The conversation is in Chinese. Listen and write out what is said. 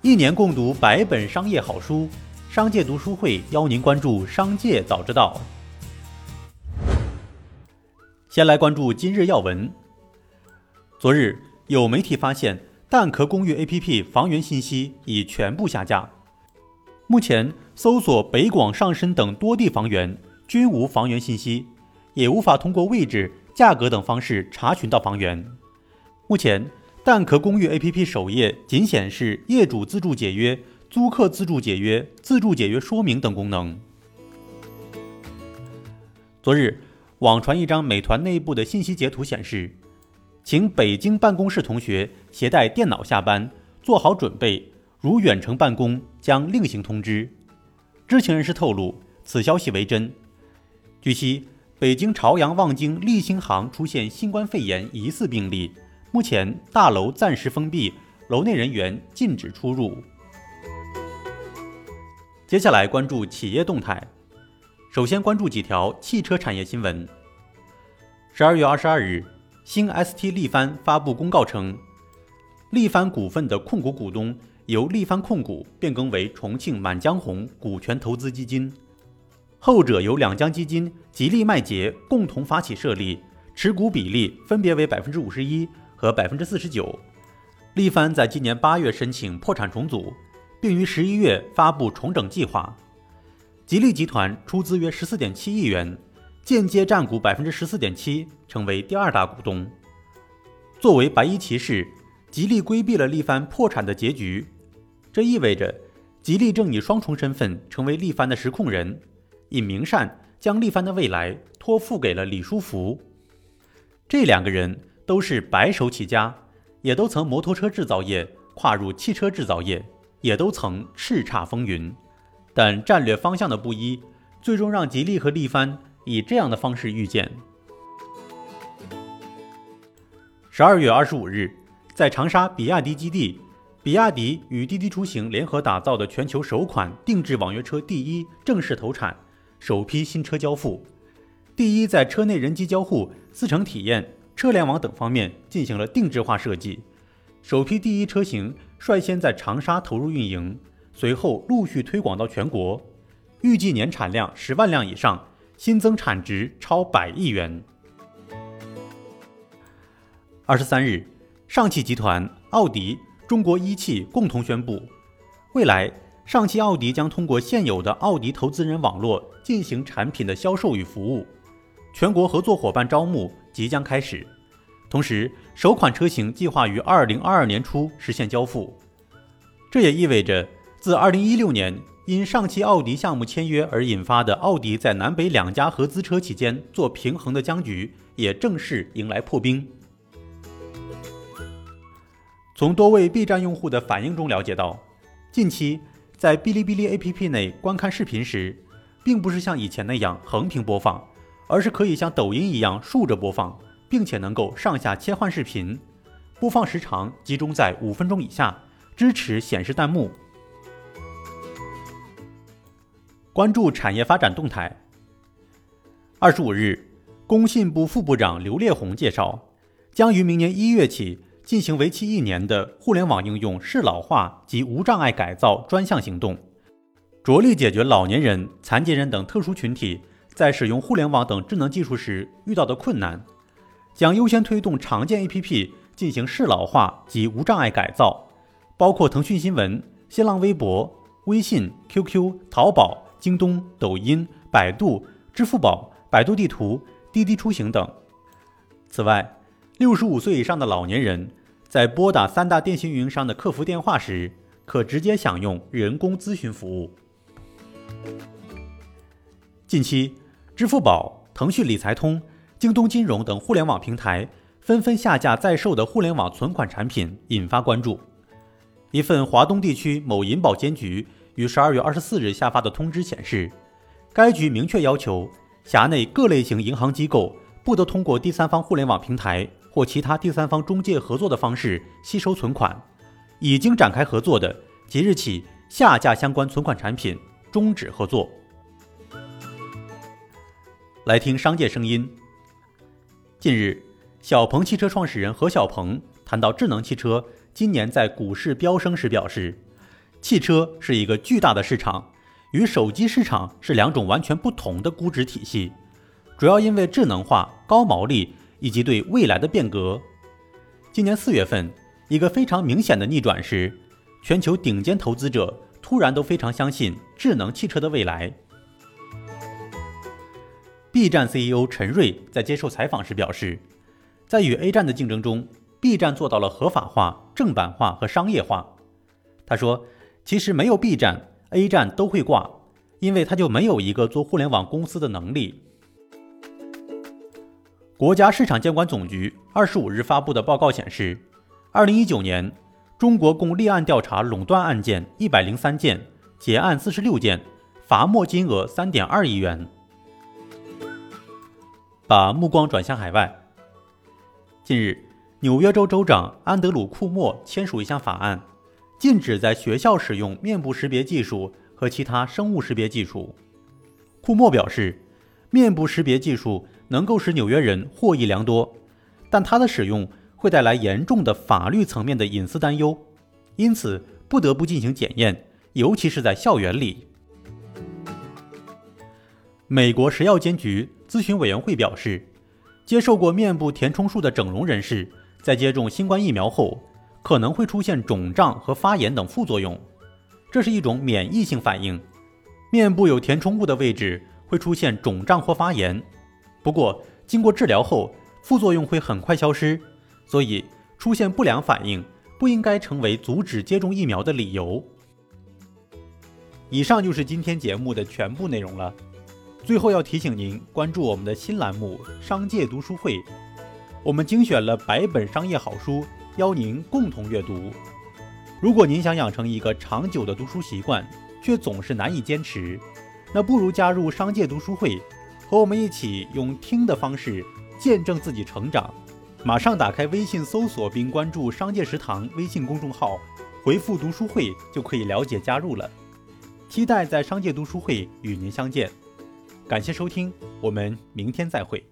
一年共读百本商业好书，商界读书会邀您关注商界早知道。先来关注今日要闻。昨日有媒体发现，蛋壳公寓 APP 房源信息已全部下架，目前搜索北广、上深等多地房源均无房源信息，也无法通过位置、价格等方式查询到房源。目前。蛋壳公寓 APP 首页仅显示业主自助解约、租客自助解约、自助解约说明等功能。昨日，网传一张美团内部的信息截图显示，请北京办公室同学携带电脑下班，做好准备。如远程办公，将另行通知。知情人士透露，此消息为真。据悉，北京朝阳望京立新行出现新冠肺炎疑似病例。目前大楼暂时封闭，楼内人员禁止出入。接下来关注企业动态，首先关注几条汽车产业新闻。十二月二十二日，新 ST 力帆发布公告称，力帆股份的控股股东由力帆控股变更为重庆满江红股权投资基金，后者由两江基金、吉利麦捷共同发起设立，持股比例分别为百分之五十一。和百分之四十九，力帆在今年八月申请破产重组，并于十一月发布重整计划。吉利集团出资约十四点七亿元，间接占股百分之十四点七，成为第二大股东。作为白衣骑士，吉利规避了力帆破产的结局，这意味着吉利正以双重身份成为力帆的实控人，尹明善将力帆的未来托付给了李书福。这两个人。都是白手起家，也都曾摩托车制造业跨入汽车制造业，也都曾叱咤风云，但战略方向的不一，最终让吉利和力帆以这样的方式遇见。十二月二十五日，在长沙比亚迪基地，比亚迪与滴滴出行联合打造的全球首款定制网约车第一正式投产，首批新车交付。第一在车内人机交互、四乘体验。车联网等方面进行了定制化设计，首批第一车型率先在长沙投入运营，随后陆续推广到全国，预计年产量十万辆以上，新增产值超百亿元。二十三日，上汽集团、奥迪、中国一汽共同宣布，未来上汽奥迪将通过现有的奥迪投资人网络进行产品的销售与服务，全国合作伙伴招募。即将开始，同时首款车型计划于二零二二年初实现交付。这也意味着，自二零一六年因上汽奥迪项目签约而引发的奥迪在南北两家合资车企间做平衡的僵局，也正式迎来破冰。从多位 B 站用户的反应中了解到，近期在哔哩哔哩 APP 内观看视频时，并不是像以前那样横屏播放。而是可以像抖音一样竖着播放，并且能够上下切换视频，播放时长集中在五分钟以下，支持显示弹幕。关注产业发展动态。二十五日，工信部副部长刘烈宏介绍，将于明年一月起进行为期一年的互联网应用适老化及无障碍改造专项行动，着力解决老年人、残疾人等特殊群体。在使用互联网等智能技术时遇到的困难，将优先推动常见 APP 进行适老化及无障碍改造，包括腾讯新闻、新浪微博、微信、QQ、淘宝、京东、抖音、百度、支付宝、百度地图、滴滴出行等。此外，六十五岁以上的老年人在拨打三大电信运营商的客服电话时，可直接享用人工咨询服务。近期。支付宝、腾讯理财通、京东金融等互联网平台纷纷下架在售的互联网存款产品，引发关注。一份华东地区某银保监局于十二月二十四日下发的通知显示，该局明确要求辖内各类型银行机构不得通过第三方互联网平台或其他第三方中介合作的方式吸收存款。已经展开合作的，即日起下架相关存款产品，终止合作。来听商界声音。近日，小鹏汽车创始人何小鹏谈到智能汽车今年在股市飙升时表示，汽车是一个巨大的市场，与手机市场是两种完全不同的估值体系，主要因为智能化、高毛利以及对未来的变革。今年四月份，一个非常明显的逆转是，全球顶尖投资者突然都非常相信智能汽车的未来。B 站 CEO 陈瑞在接受采访时表示，在与 A 站的竞争中，B 站做到了合法化、正版化和商业化。他说：“其实没有 B 站，A 站都会挂，因为他就没有一个做互联网公司的能力。”国家市场监管总局二十五日发布的报告显示，二零一九年，中国共立案调查垄断案件一百零三件，结案四十六件，罚没金额三点二亿元。把目光转向海外。近日，纽约州州长安德鲁·库莫签署一项法案，禁止在学校使用面部识别技术和其他生物识别技术。库莫表示，面部识别技术能够使纽约人获益良多，但它的使用会带来严重的法律层面的隐私担忧，因此不得不进行检验，尤其是在校园里。美国食药监局。咨询委员会表示，接受过面部填充术的整容人士在接种新冠疫苗后，可能会出现肿胀和发炎等副作用，这是一种免疫性反应。面部有填充物的位置会出现肿胀或发炎，不过经过治疗后，副作用会很快消失，所以出现不良反应不应该成为阻止接种疫苗的理由。以上就是今天节目的全部内容了。最后要提醒您关注我们的新栏目《商界读书会》，我们精选了百本商业好书，邀您共同阅读。如果您想养成一个长久的读书习惯，却总是难以坚持，那不如加入商界读书会，和我们一起用听的方式见证自己成长。马上打开微信搜索并关注“商界食堂”微信公众号，回复“读书会”就可以了解加入了。期待在商界读书会与您相见。感谢收听，我们明天再会。